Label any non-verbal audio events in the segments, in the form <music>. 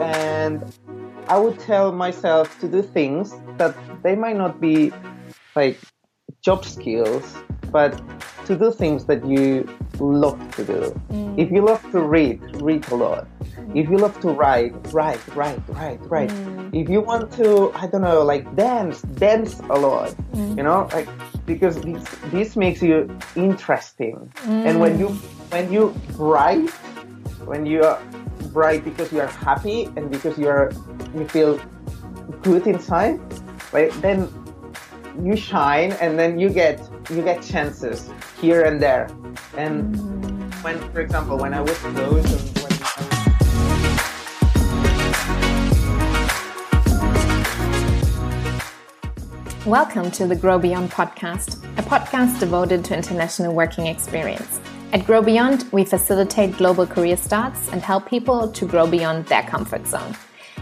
and I would tell myself to do things that they might not be like job skills, but to do things that you love to do. Mm. If you love to read, read a lot. If you love to write, write, write, write, write. Mm. If you want to, I don't know, like dance, dance a lot. Mm. You know, like because this this makes you interesting. And when you when you write, when you are bright because you are happy and because you are you feel good inside, right? Then you shine and then you get you get chances here and there. And mm-hmm. when, for example, when I was close Welcome to the Grow Beyond podcast, a podcast devoted to international working experience. At Grow Beyond, we facilitate global career starts and help people to grow beyond their comfort zone.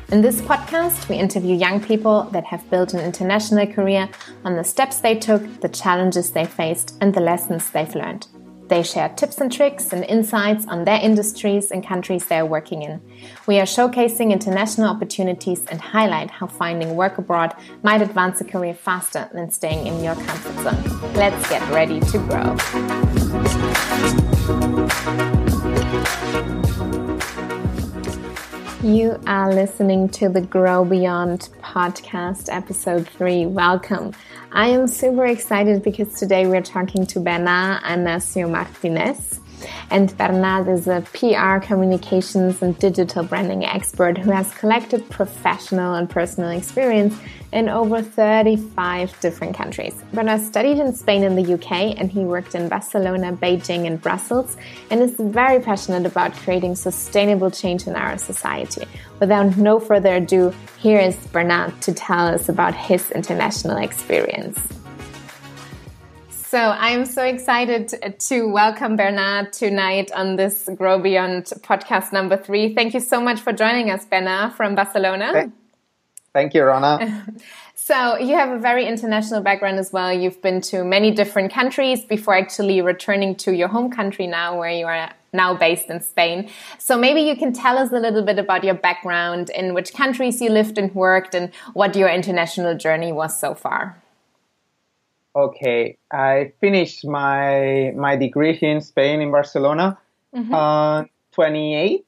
In this podcast, we interview young people that have built an international career on the steps they took, the challenges they faced, and the lessons they've learned. They share tips and tricks and insights on their industries and countries they are working in. We are showcasing international opportunities and highlight how finding work abroad might advance a career faster than staying in your comfort zone. Let's get ready to grow. You are listening to the Grow Beyond podcast, episode three. Welcome. I am super excited because today we're talking to Bernard Anasio Martinez. And Bernard is a PR, communications, and digital branding expert who has collected professional and personal experience in over 35 different countries. Bernard studied in Spain and the UK, and he worked in Barcelona, Beijing, and Brussels, and is very passionate about creating sustainable change in our society. Without no further ado, here is Bernard to tell us about his international experience. So I'm so excited to welcome Bernard tonight on this Grow Beyond podcast number three. Thank you so much for joining us, Bernard from Barcelona. Thank you, Rana. <laughs> so you have a very international background as well. You've been to many different countries before actually returning to your home country now, where you are now based in Spain. So maybe you can tell us a little bit about your background, in which countries you lived and worked, and what your international journey was so far. Okay, I finished my my degree here in Spain in Barcelona, mm-hmm. uh, 28,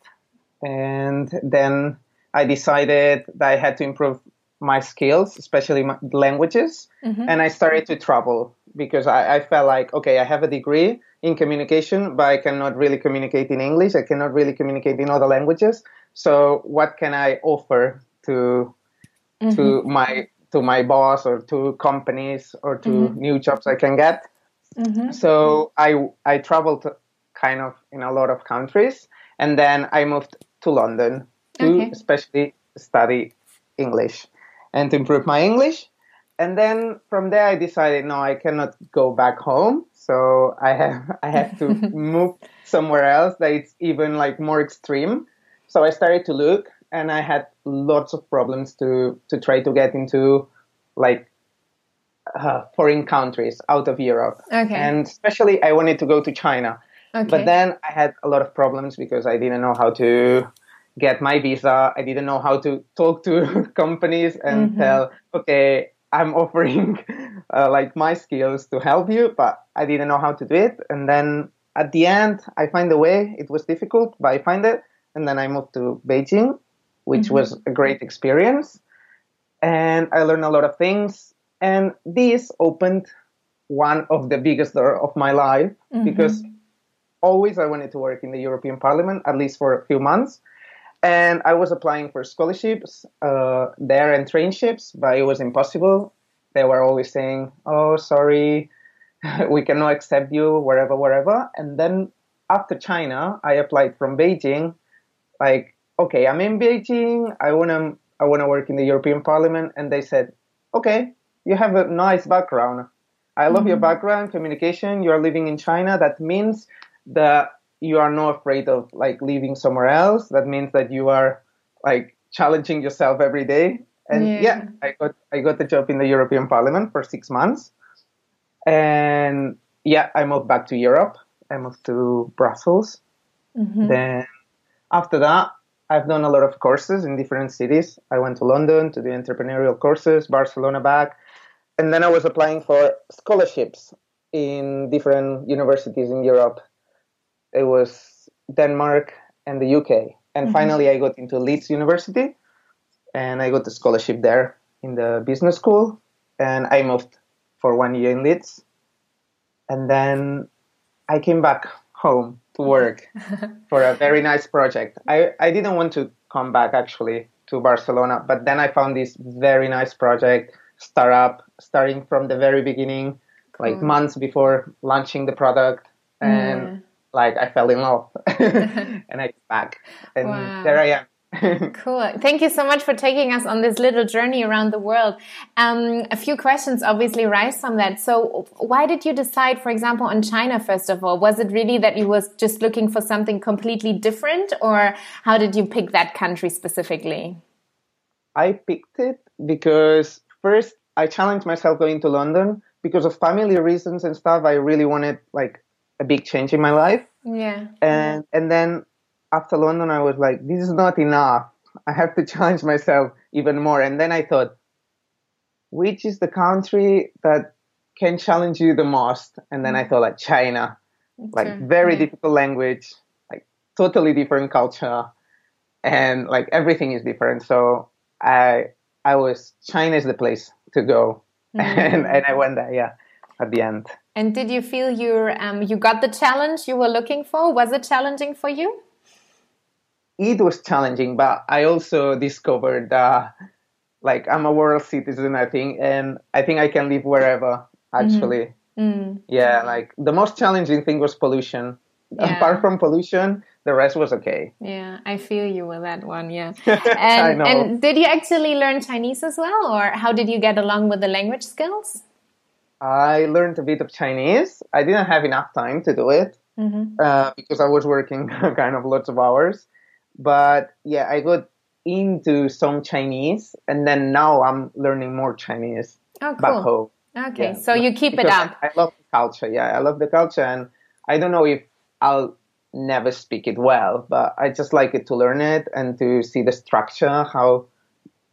and then I decided that I had to improve my skills, especially my languages, mm-hmm. and I started to travel because I, I, felt like okay, I have a degree in communication, but I cannot really communicate in English. I cannot really communicate in other languages. So what can I offer to mm-hmm. to my to my boss or to companies or to mm-hmm. new jobs I can get. Mm-hmm. So I I traveled kind of in a lot of countries, and then I moved to London especially study English and to improve my English. And then from there, I decided no, I cannot go back home. So I have <laughs> I have to <laughs> move somewhere else that it's even like more extreme. So I started to look and I had lots of problems to to try to get into like uh, foreign countries out of Europe. Okay. And especially, I wanted to go to China. Okay. But then I had a lot of problems because I didn't know how to get my visa. I didn't know how to talk to <laughs> companies and mm-hmm. tell, okay, I'm offering <laughs> uh, like my skills to help you, but I didn't know how to do it. And then at the end, I find a way. It was difficult, but I find it. And then I moved to Beijing which mm-hmm. was a great experience. And I learned a lot of things. And this opened one of the biggest door of my life mm-hmm. because always I wanted to work in the European Parliament, at least for a few months. And I was applying for scholarships uh, there and trainships, but it was impossible. They were always saying, oh, sorry, <laughs> we cannot accept you, wherever, wherever. And then after China, I applied from Beijing, like okay, I'm in Beijing. I wanna I wanna work in the European Parliament, and they said, okay, you have a nice background. I love mm-hmm. your background, communication. You are living in China. That means that you are not afraid of like leaving somewhere else. That means that you are like challenging yourself every day. And yeah. yeah, I got I got the job in the European Parliament for six months, and yeah, I moved back to Europe. I moved to Brussels. Mm-hmm. Then after that, I've done a lot of courses in different cities. I went to London to do entrepreneurial courses, Barcelona back, and then I was applying for scholarships in different universities in Europe. It was Denmark and the UK. And mm-hmm. finally, I got into Leeds University and I got a scholarship there in the business school. And I moved for one year in Leeds. And then I came back home to work for a very nice project. I, I didn't want to come back actually to Barcelona, but then I found this very nice project, startup, starting from the very beginning, cool. like months before launching the product. And mm. Like I fell in love <laughs> <laughs> and I came back. And wow. there I am <laughs> cool. Thank you so much for taking us on this little journey around the world. Um, a few questions obviously rise from that. So, why did you decide, for example, on China first of all? Was it really that you was just looking for something completely different, or how did you pick that country specifically? I picked it because first I challenged myself going to London because of family reasons and stuff. I really wanted like a big change in my life. Yeah. And and then after London, I was like, this is not enough. I have to <laughs> challenge myself even more. And then I thought, which is the country that can challenge you the most? And then I mm. thought like China, okay. like very yeah. difficult language, like totally different culture, and like everything is different. So I I was China is the place to go, <laughs> mm-hmm. and and I went there. Yeah, at the end. And did you feel you um you got the challenge you were looking for? Was it challenging for you? it was challenging, but I also discovered that like I'm a world citizen, I think, and I think I can live wherever actually. Mm-hmm. Mm. Yeah, like the most challenging thing was pollution. Yeah. Apart from pollution, the rest was okay. Yeah, I feel you with that one. Yeah. <laughs> And, and did you actually learn Chinese as well, or how did you get along with the language skills? I learned a bit of Chinese. I didn't have enough time to do it mm-hmm. uh, because I was working <laughs> kind of lots of hours. But yeah, I got into some Chinese, and then now I'm learning more Chinese oh, cool. back home. Okay, yeah. so you keep it up. I, I love the culture. Yeah, I love the culture, and I don't know if I'll never speak it well, but I just like it to learn it and to see the structure, how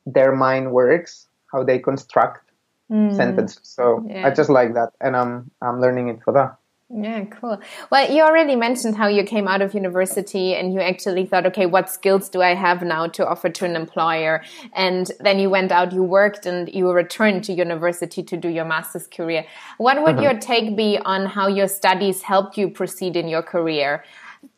their mind works, how they construct mm. sentences. So yeah. I just like that, and I'm I'm learning it for that. Yeah, cool. Well, you already mentioned how you came out of university and you actually thought, okay, what skills do I have now to offer to an employer? And then you went out, you worked, and you returned to university to do your master's career. What would mm -hmm. your take be on how your studies helped you proceed in your career?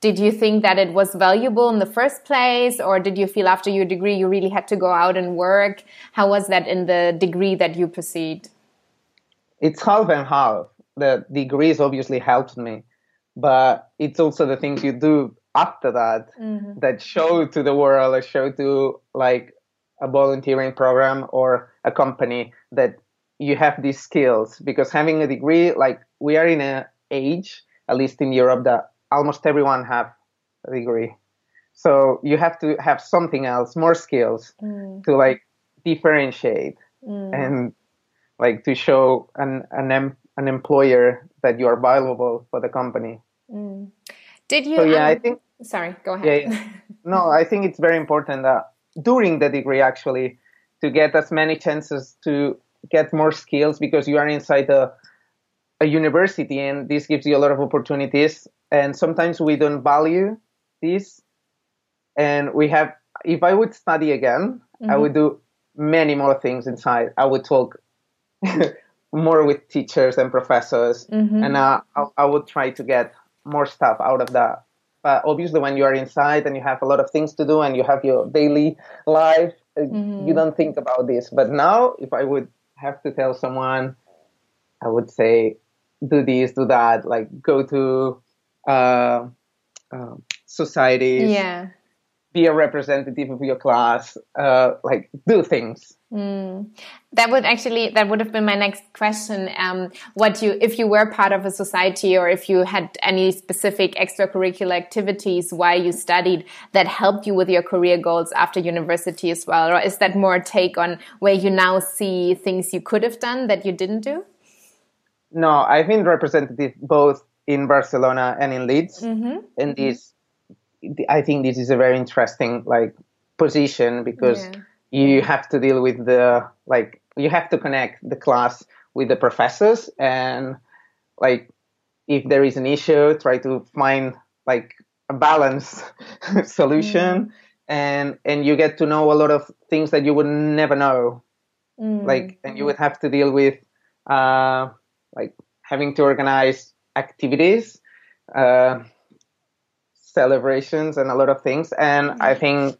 Did you think that it was valuable in the first place, or did you feel after your degree you really had to go out and work? How was that in the degree that you pursued? It's half and half the degrees obviously helped me, but it's also the things you do after that mm-hmm. that show to the world or show to like a volunteering program or a company that you have these skills because having a degree like we are in an age at least in europe that almost everyone have a degree so you have to have something else more skills mm. to like differentiate mm. and like to show an an an employer that you are valuable for the company. Mm. Did you? So, yeah, um, I think. Sorry, go ahead. Yeah, yeah. <laughs> no, I think it's very important that during the degree actually to get as many chances to get more skills because you are inside a a university and this gives you a lot of opportunities and sometimes we don't value this and we have if i would study again mm-hmm. i would do many more things inside i would talk <laughs> more with teachers and professors, mm-hmm. and uh, I, I, would try to get more stuff out of that. But obviously, when you are inside and you have a lot of things to do and you have your daily life, uh, mm-hmm. you don't think about this. But now, if I would have to tell someone, I would say, do this, do that, like go to uh, uh, societies, yeah. be a representative of your class, uh, like do things Mm. That would actually that would have been my next question. Um, what you if you were part of a society or if you had any specific extracurricular activities while you studied that helped you with your career goals after university as well, or is that more take on where you now see things you could have done that you didn't do? No, I've been representative both in Barcelona and in Leeds mm -hmm. in these I think this is a very interesting like position because yeah. you have to deal with the like you have to connect the class with the professors and like if there is an issue try to find like a balanced <laughs> solution mm. and and you get to know a lot of things that you would never know mm. like and you would have to deal with uh like having to organize activities uh celebrations and a lot of things and mm. i think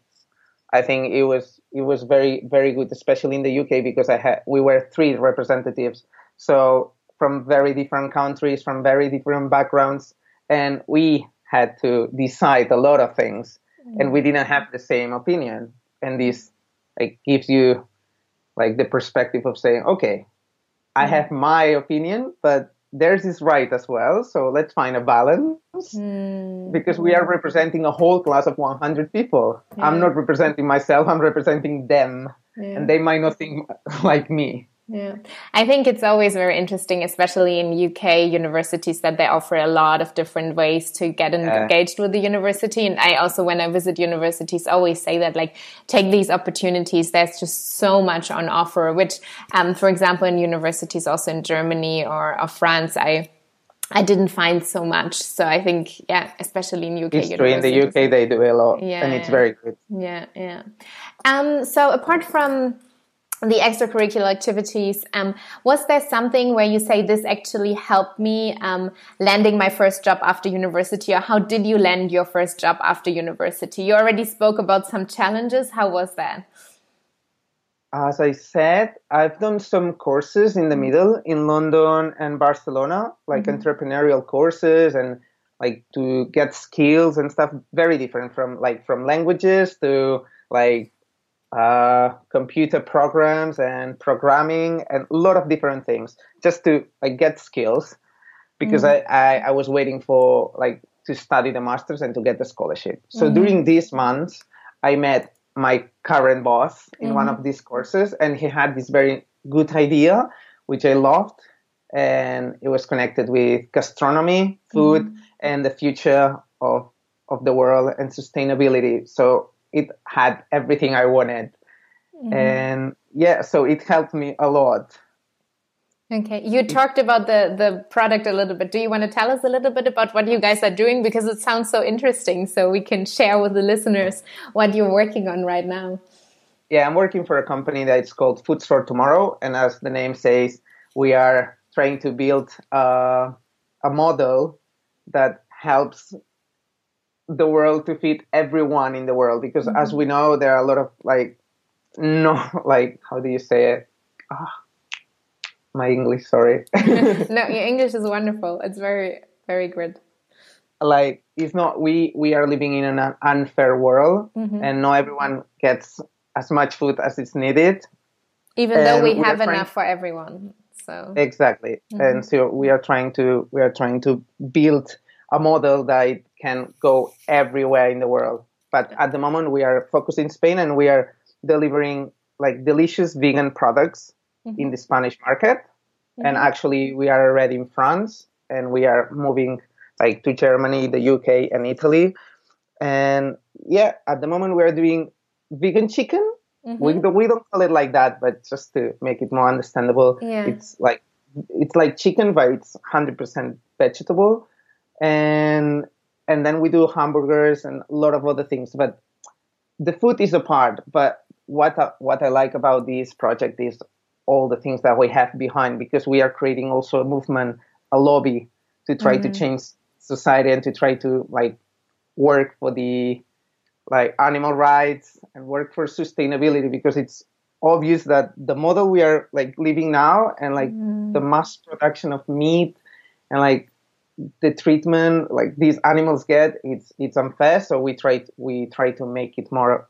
i think it was it was very very good especially in the uk because i had we were three representatives so from very different countries from very different backgrounds and we had to decide a lot of things mm-hmm. and we didn't have the same opinion and this like gives you like the perspective of saying okay i mm-hmm. have my opinion but theirs is right as well so let's find a balance mm-hmm. because we are representing a whole class of 100 people yeah. i'm not representing myself i'm representing them yeah. and they might not think like me yeah, I think it's always very interesting, especially in UK universities, that they offer a lot of different ways to get engaged with the university. And I also, when I visit universities, always say that like take these opportunities. There's just so much on offer. Which, um, for example, in universities also in Germany or, or France, I I didn't find so much. So I think, yeah, especially in UK. History in the UK, they do a lot, yeah, and it's very good. Yeah, yeah. Um, so apart from the extracurricular activities um, was there something where you say this actually helped me um, landing my first job after university or how did you land your first job after university you already spoke about some challenges how was that as i said i've done some courses in the mm-hmm. middle in london and barcelona like mm -hmm. entrepreneurial courses and like to get skills and stuff very different from like from languages to like uh, computer programs and programming and a lot of different things just to like get skills because mm. I, I, I, was waiting for like to study the masters and to get the scholarship. So mm. during these months, I met my current boss in mm. one of these courses and he had this very good idea, which I loved. And it was connected with gastronomy, food, mm. and the future of, of the world and sustainability. So it had everything I wanted. Mm. And yeah, so it helped me a lot. Okay, you talked about the the product a little bit. Do you want to tell us a little bit about what you guys are doing because it sounds so interesting so we can share with the listeners what you're working on right now. Yeah, I'm working for a company that's called Foods for Tomorrow and as the name says, we are trying to build a model that helps the world to feed everyone in the world because mm-hmm. as we know there are a lot of like no <laughs> like how do you say it? Oh, my english sorry. <laughs> No your <laughs> english is wonderful. It's very very good. Like it's not we we are living in an unfair world mm-hmm. and not everyone gets as much food as is needed. Even though we, we have enough for everyone so. Exactly. Mm-hmm. and so we are trying to we are trying to build a model that can go everywhere in the world. But at the moment, we are focused in Spain and we are delivering like delicious vegan products mm-hmm. in the Spanish market. Mm-hmm. And actually, we are already in France and we are moving like to Germany, the UK, and Italy. And yeah, at the moment, we are doing vegan chicken. Mm-hmm. We, we don't call it like that, but just to make it more understandable, yeah. it's like it's like chicken, but it's 100% vegetable and and then we do hamburgers and a lot of other things. But the food is a part. But what I, what I like about this project is all the things that we have behind because we are creating also a movement, a lobby to try mm-hmm. to change society and to try to like work for the like animal rights and work for sustainability because it's obvious that the model we are like living now and like mm. the mass production of meat and like the treatment like these animals get it's it's unfair so we try to, we try to make it more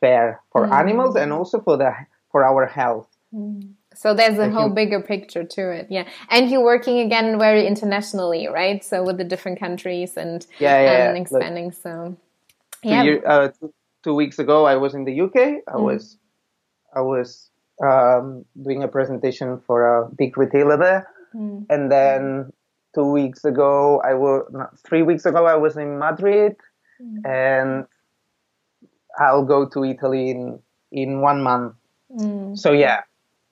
fair for mm. animals and also for the for our health. Mm. so there's a whole bigger picture to it yeah. And you're working again very internationally right? So with the different countries and yeah, yeah and expanding Look, so yeah. two, year, uh, two, two, weeks ago i was in the uk i mm. was i was um, doing a presentation for a big retailer there. Mm. and then two weeks ago, I was three weeks ago, I was in Madrid, mm. and I'll go to Italy in in one month. Mm. So yeah,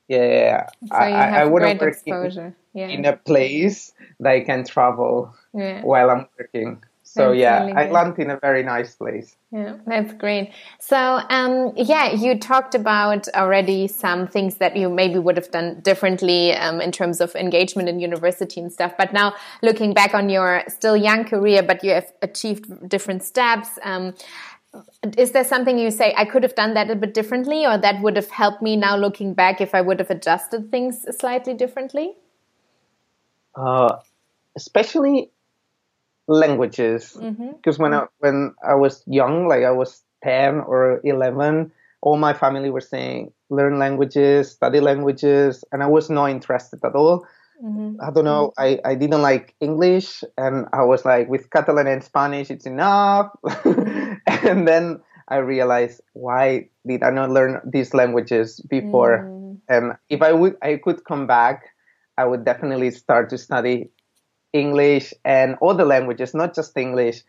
yeah, yeah. So I, I wouldn't work in, yeah. in, a place that I can travel yeah. while I'm working. So that's yeah, really I landed in a very nice place. Yeah, that's great. So um, yeah, you talked about already some things that you maybe would have done differently um, in terms of engagement in university and stuff. But now looking back on your still young career, but you have achieved different steps. Um, is there something you say I could have done that a bit differently, or that would have helped me now looking back if I would have adjusted things slightly differently? Uh, especially languages, because mm-hmm. when I when I was young, like I was ten or eleven, all my family were saying learn languages, study languages, and I was not interested at all. Mm-hmm. I don't know. I, I didn't like English, and I was like, with Catalan and Spanish, it's enough. <laughs> and then I realized, why did I not learn these languages before? Mm. And if I would, I could come back, I would definitely start to study English and other languages, not just English,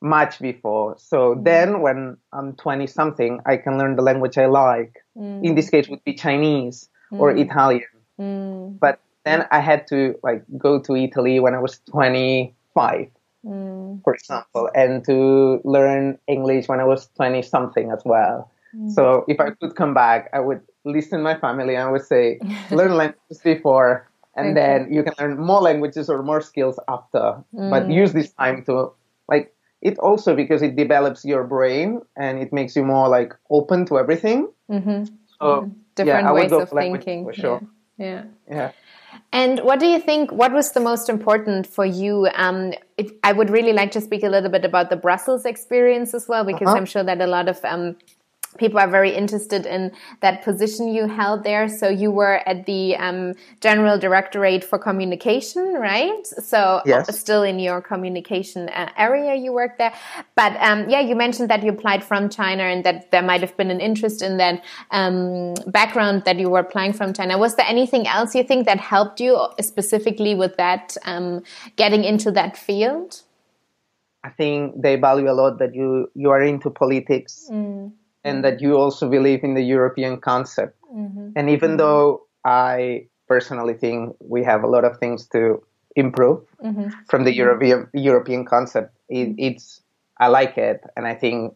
much before. So mm. then, when I'm 20 something, I can learn the language I like. Mm. In this case, would be Chinese or mm. Italian. Mm. But then I had to like go to Italy when I was 25, mm. for example, and to learn English when I was 20 something as well. Mm. So if I could come back, I would listen to my family and I would say, <laughs> learn languages before, and okay. then you can learn more languages or more skills after. Mm. But use this time to like it also because it develops your brain and it makes you more like open to everything. Mm-hmm. So mm-hmm. different yeah, ways of thinking. For sure. Yeah. yeah. yeah. And what do you think? What was the most important for you? Um, it, I would really like to speak a little bit about the Brussels experience as well, because uh -huh. I'm sure that a lot of um, people are very interested in that position you held there. So you were at the um, General Directorate for Communication, right? So yes. still in your communication uh, area, you worked there. But um, yeah, you mentioned that you applied from China and that there might have been an interest in that um, background that you were applying from China. Was there anything else you think that helped you specifically with that um, getting into that field? I think they value a lot that you you are into politics. Mm and that you also believe in the European concept. Mm-hmm. And even mm-hmm. though I personally think we have a lot of things to improve mm-hmm. from the European European concept, it, it's I like it, and I think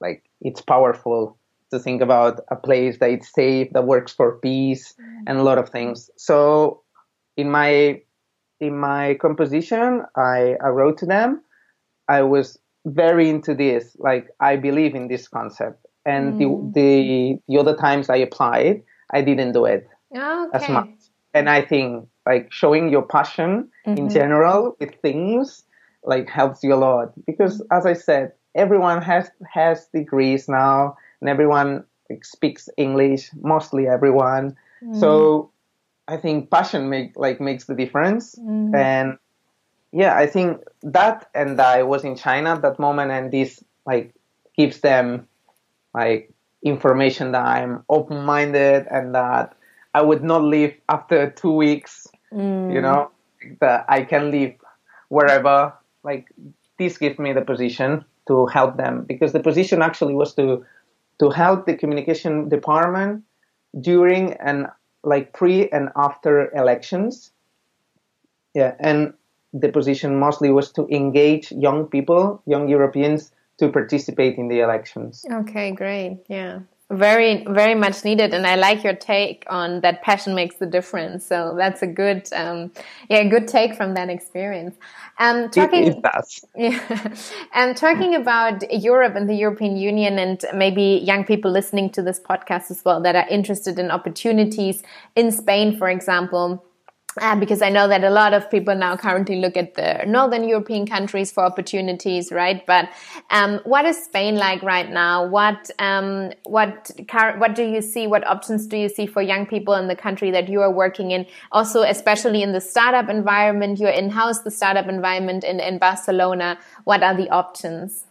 like it's powerful to think about a place that it's safe, that works for peace, mm-hmm. and a lot of things. So in my in my composition, I, I wrote to them. I was very into this. Like I believe in this concept, and mm. the, the the other times I applied, I didn't do it okay. as much. And I think like showing your passion mm-hmm. in general with things like helps you a lot because as I said, everyone has has degrees now and everyone like, speaks English, mostly everyone. Mm. So I think passion make like makes the difference mm. and yeah, I think that and I was in China at that moment and this like gives them like information that I'm open minded and that I would not leave after two weeks, mm. you know, that I can leave wherever. Like this gives me the position to help them because the position actually was to to help the communication department during and like pre and after elections. Yeah, and the position mostly was to engage young people, young Europeans to participate in the elections. Okay, great. Yeah. Very, very much needed, and I like your take on that. Passion makes the difference. So that's a good, um, yeah, good take from that experience. Um, talking, it, it. Yeah, <laughs> and talking about Europe and the European Union, and maybe young people listening to this podcast as well that are interested in opportunities in Spain, for example uh, because I know that a lot of people now currently look at the northern European countries for opportunities, right? But um, what is Spain like right now? What um, what what do you see? What options do you see for young people in the country that you are working in? Also, especially in the startup environment, you're in house the startup environment in in Barcelona? What are the options?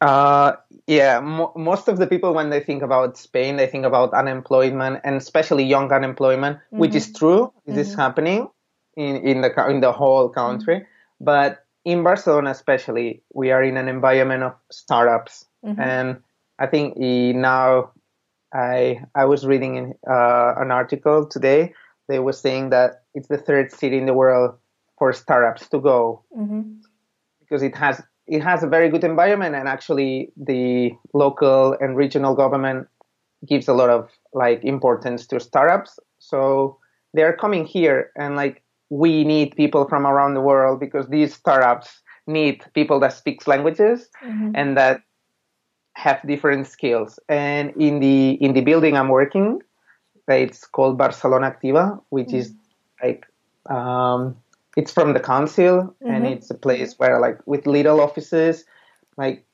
Uh, yeah, mo- most of the people when they think about Spain, they think about unemployment and especially young unemployment, mm-hmm. which is mm-hmm. true. This mm-hmm. is happening in, in the in the whole country. Mm-hmm. But in Barcelona, especially, we are in an environment of startups, mm-hmm. and I think now I I was reading in, uh, an article today. They were saying that it's the third city in the world for startups to go mm-hmm. because it has it has a very good environment, and actually the local and regional government gives a lot of like importance to startups. So they're coming here, and like we need people from around the world because these startups need people that speaks languages mm-hmm. and that have different skills. And in the in the building I'm working, it's called Barcelona Activa, which mm-hmm. is like um, it's from the council mm-hmm. and it's a place where like with little offices, like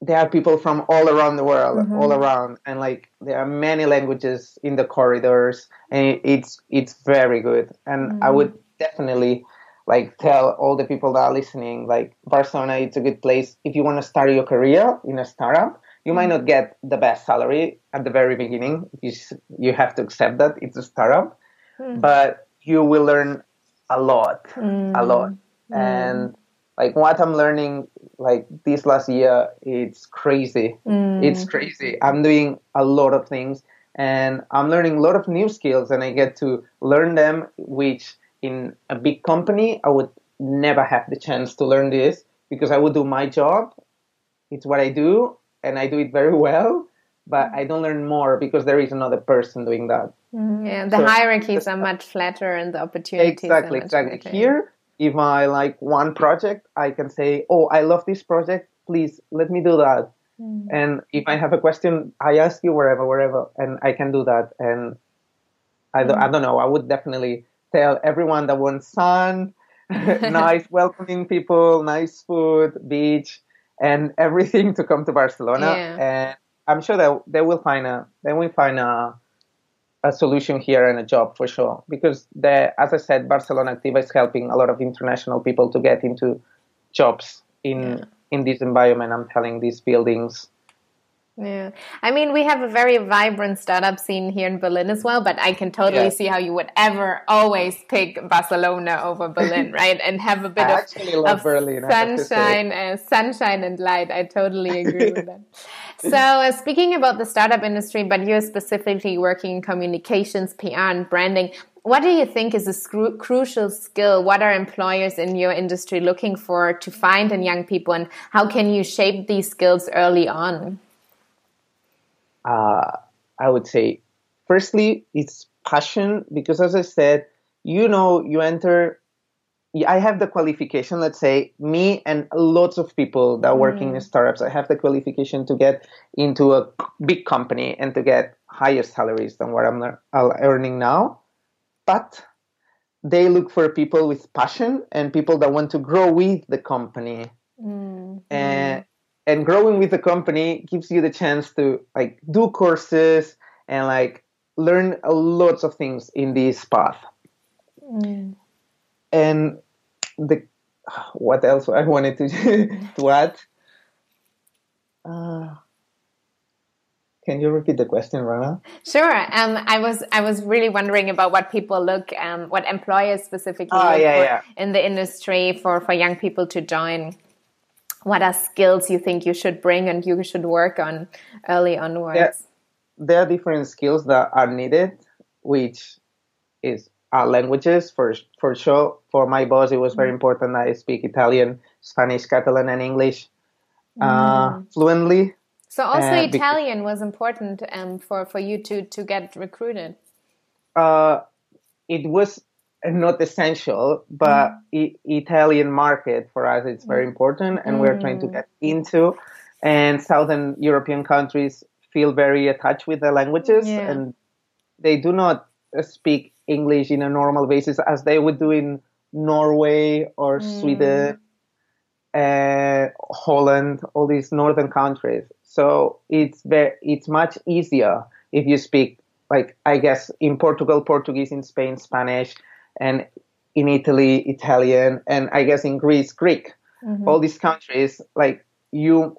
there are people from all around the world, mm-hmm. all around, and like there are many languages in the corridors, and it's it's very good. And mm-hmm. I would definitely like tell all the people that are listening, like Barcelona, it's a good place if you want to start your career in a startup. You might not get the best salary at the very beginning. You you have to accept that it's a startup, mm-hmm. but you will learn a lot, a mm-hmm. lot, and like what I'm learning like this last year, it's crazy. Mm. It's crazy. I'm doing a lot of things and I'm learning a lot of new skills and I get to learn them, which in a big company, I would never have the chance to learn this because I would do my job. It's what I do and I do it very well, but I don't learn more because there is another person doing that. Mm, yeah, the so, hierarchies are much flatter and the opportunities. Exactly, exactly. Here, if I like one project, I can say, "Oh, I love this project. Please let me do that." Mm. And if I have a question, I ask you wherever, wherever, and I can do that. And I don't, mm. I don't know. I would definitely tell everyone that wants sun, <laughs> nice, welcoming people, nice food, beach, and everything to come to Barcelona. <laughs> Yeah. And I'm sure that they will find a, they will find a a solution here and a job for sure. Because the, as I said, Barcelona Activa is helping a lot of international people to get into jobs in yeah. in this environment. I'm telling these buildings. Yeah, I mean, we have a very vibrant startup scene here in Berlin as well, but I can totally yeah. see how you would ever always pick Barcelona over Berlin, <laughs> right? And have a bit of, of Berlin, sunshine, uh, sunshine and light. I totally agree with that. So, uh, speaking about the startup industry, but you're specifically working in communications, PR, and branding. What do you think is a crucial skill? What are employers in your industry looking for to find in young people, and how can you shape these skills early on? Uh, I would say, firstly, it's passion because, as I said, you know, you enter I have the qualification, let's say me and lots of people that are working mm. in startups, I have the qualification to get into a big company and to get higher salaries than what I'm earning now. But they look for people with passion and people that want to grow with the company. Mm. And, and growing with the company gives you the chance to like do courses and like learn lots of things in this path. Mm. And the what else I wanted to <laughs> to add. Uh, can you repeat the question, Rana? Sure. Um, I was I was really wondering about what people look, um, what employers specifically oh, look yeah, yeah. in the industry for for young people to join. What are skills you think you should bring and you should work on early onwards? Yeah, there are different skills that are needed, which is uh, languages for for sure. For my boss, it was very mm. important. I speak Italian, Spanish, Catalan, and English uh, mm. fluently. So also uh, Italian was important um, for for you to to get recruited. Uh, it was not essential, but mm. Italian market for us it's very mm. important, and we're trying to mm. get into. And Southern European countries feel very attached with the languages, yeah. and they do not speak English in a normal basis as they would do in Norway or mm. Sweden, uh, Holland, all these northern countries. So it's very, it's much easier if you speak like I guess in Portugal, Portuguese, in Spain, Spanish, and in Italy, Italian, and I guess in Greece, Greek. Mm-hmm. All these countries, like you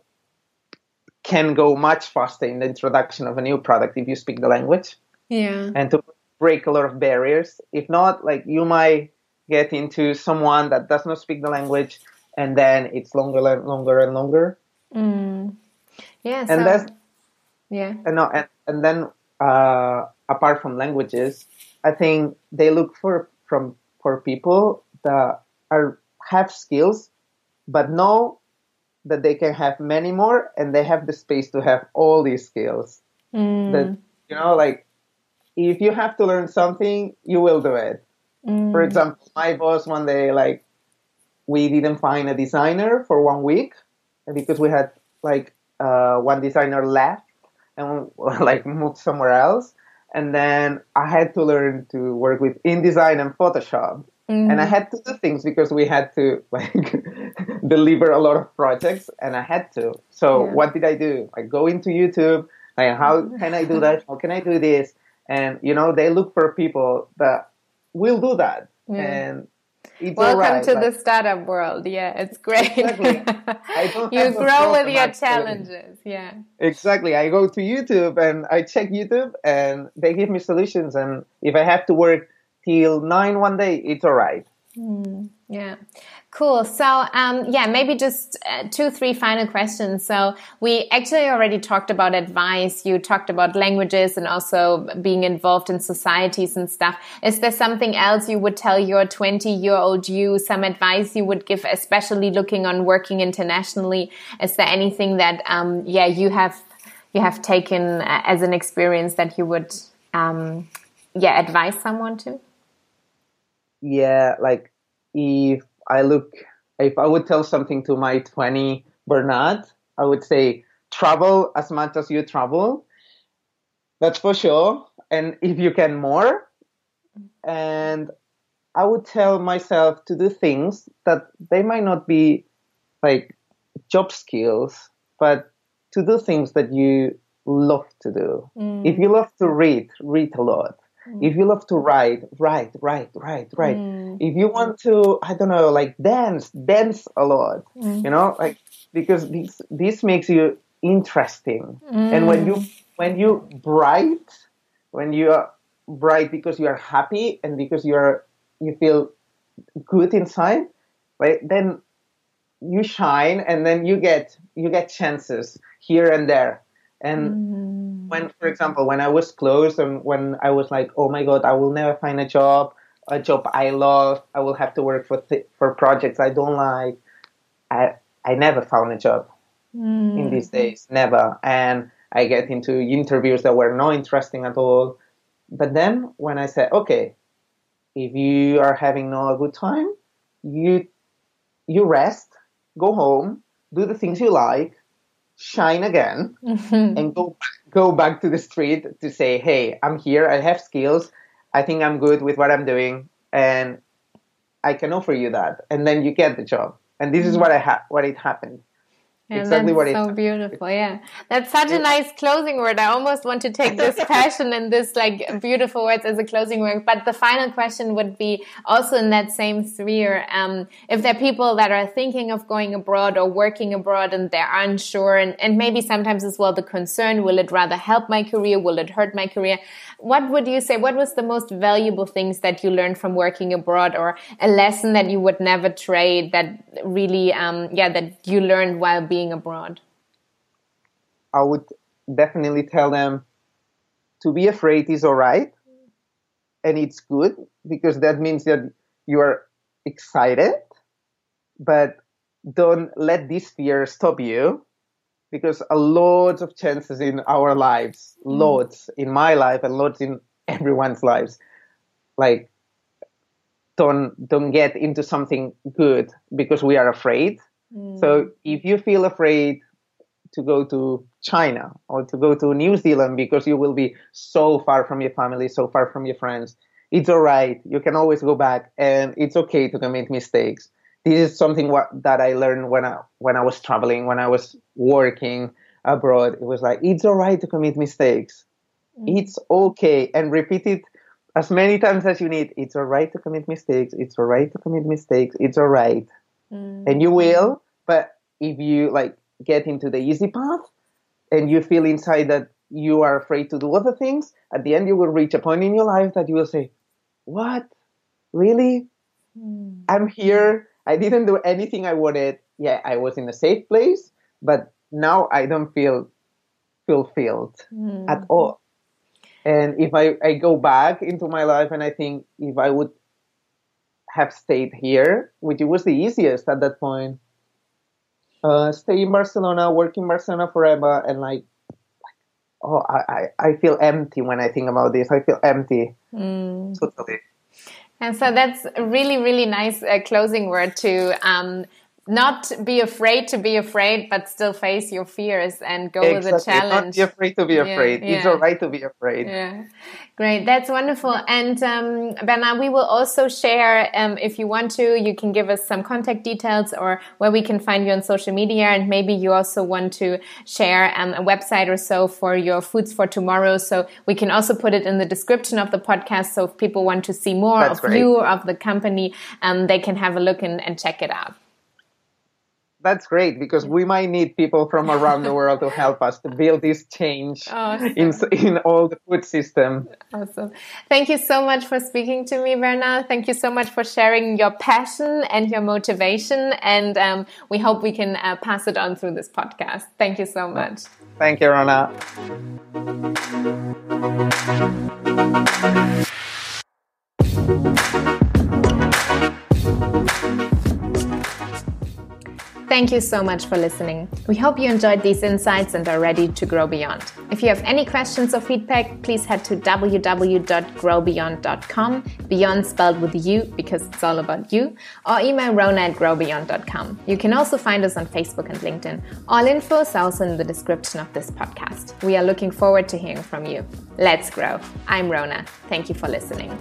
can go much faster in the introduction of a new product if you speak the language. Yeah. And to break a lot of barriers. If not, like you might get into someone that does not speak the language, and then it's longer and longer and longer. Mm. Yeah. And so, that's yeah. And no, and, and then uh, apart from languages, I think they look for from for people that are have skills, but know that they can have many more, and they have the space to have all these skills. Mm. That you know, like if you have to learn something, you will do it. Mm. For example, my boss one day like we didn't find a designer for one week because we had like uh, one designer left and <laughs> like moved somewhere else and then I had to learn to work with InDesign and Photoshop. Mm-hmm. And I had to do things because we had to <laughs> like deliver a lot of projects and I had to. So yeah. what did I do? I go into YouTube, like how can I do that? How can I do this? And you know, they look for people that will do that. Yeah. And Welcome right, to the startup world. Yeah, it's <laughs> great. Exactly. <laughs> you grow with your challenges. Yeah. Exactly. I go to YouTube and I check YouTube and they give me solutions. And if I have to work till nine one day, it's all right. Mm, yeah. Cool. So, um, yeah, maybe just uh, two, three final questions. So, we actually already talked about advice. You talked about languages and also being involved in societies and stuff. Is there something else you would tell your 20 year old you, some advice you would give, especially looking on working internationally? Is there anything that, um, yeah, you have, you have taken uh, as an experience that you would, um, yeah, advise someone to? Yeah, like if I look, if I would tell something to my 20 Bernard, I would say travel as much as you travel. That's for sure. And if you can more. And I would tell myself to do things that they might not be like job skills, but to do things that you love to do. Mm. If you love to read, read a lot. If you love to write, write, write, write, write. Mm. If you want to, I don't know, like dance, dance a lot. Mm. You know, like because this this makes you interesting. Mm. And when you when you bright, when you are bright because you are happy and because you are you feel good inside, right? Then you shine, and then you get you get chances here and there. And mm. When, for example, when I was close and when I was like, oh my God, I will never find a job, a job I love, I will have to work for, th- for projects I don't like. I, I never found a job mm. in these days, never. And I get into interviews that were not interesting at all. But then when I said, okay, if you are having not a good time, you you rest, go home, do the things you like, shine again <laughs> and go go back to the street to say, "Hey, I'm here. I have skills. I think I'm good with what I'm doing, and I can offer you that." And then you get the job. And this is mm. what I ha- what it happened. Yeah, exactly that's so beautiful. Yeah, that's such a nice closing word. I almost want to take this <laughs> passion and this like beautiful words as a closing word. But the final question would be also in that same sphere. Um, if there are people that are thinking of going abroad or working abroad and they're unsure, and, and maybe sometimes as well the concern: will it rather help my career? Will it hurt my career? What would you say? What was the most valuable things that you learned from working abroad, or a lesson that you would never trade that really, um, yeah, that you learned while being being abroad? I would definitely tell them to be afraid is all right. And it's good because that means that you are excited, but don't let this fear stop you because a lot of chances in our lives, mm. loads in my life and loads in everyone's lives, like don't don't get into something good because we are afraid Mm. So if you feel afraid to go to China or to go to New Zealand because you will be so far from your family, so far from your friends, it's all right. You can always go back, and it's okay to commit mistakes. This is something what, that I learned when I when I was traveling, when I was working abroad. It was like it's all right to commit mistakes. Mm. It's okay, and repeat it as many times as you need. It's all right to commit mistakes. It's all right to commit mistakes. It's all right mm. and you will. But if you like get into the easy path and you feel inside that you are afraid to do other things, at the end you will reach a point in your life that you will say, "What? Really? mm. I'm here. I didn't do anything I wanted. Yeah, I was in a safe place, but now I don't feel fulfilled mm. at all. And if I, I go back into my life and I think if I would have stayed here, which was the easiest at that point, uh, stay in Barcelona, work in Barcelona forever, and like, oh, I, I feel empty when I think about this. I feel empty. Mm. Totally. And so that's really, really nice uh, closing word to um, not be afraid to be afraid, but still face your fears and go exactly. with the challenge. Not be afraid to be afraid. Yeah, it's all right to be afraid. Yeah, great. That's wonderful. And um, Bernard, we will also share, um, if you want to, you can give us some contact details or where we can find you on social media. And maybe you also want to share um, a website or so for your Foods for Tomorrow. So we can also put it in the description of the podcast. So if people want to see more That's of great. you, of the company, um, they can have a look and, and check it out that's great because we might need people from around the world to help us to build this change awesome. in, in all the food system. Awesome. Thank you so much for speaking to me, Bernard. Thank you so much for sharing your passion and your motivation. And um, we hope we can uh, pass it on through this podcast. Thank you so much. Thank you, Rona. Thank you so much for listening. We hope you enjoyed these insights and are ready to grow beyond. If you have any questions or feedback, please head to www.growbeyond.com, beyond spelled with U because it's all about you, or email rona at growbeyond.com. You can also find us on Facebook and LinkedIn. All info is also in the description of this podcast. We are looking forward to hearing from you. Let's grow. I'm Rona. Thank you for listening.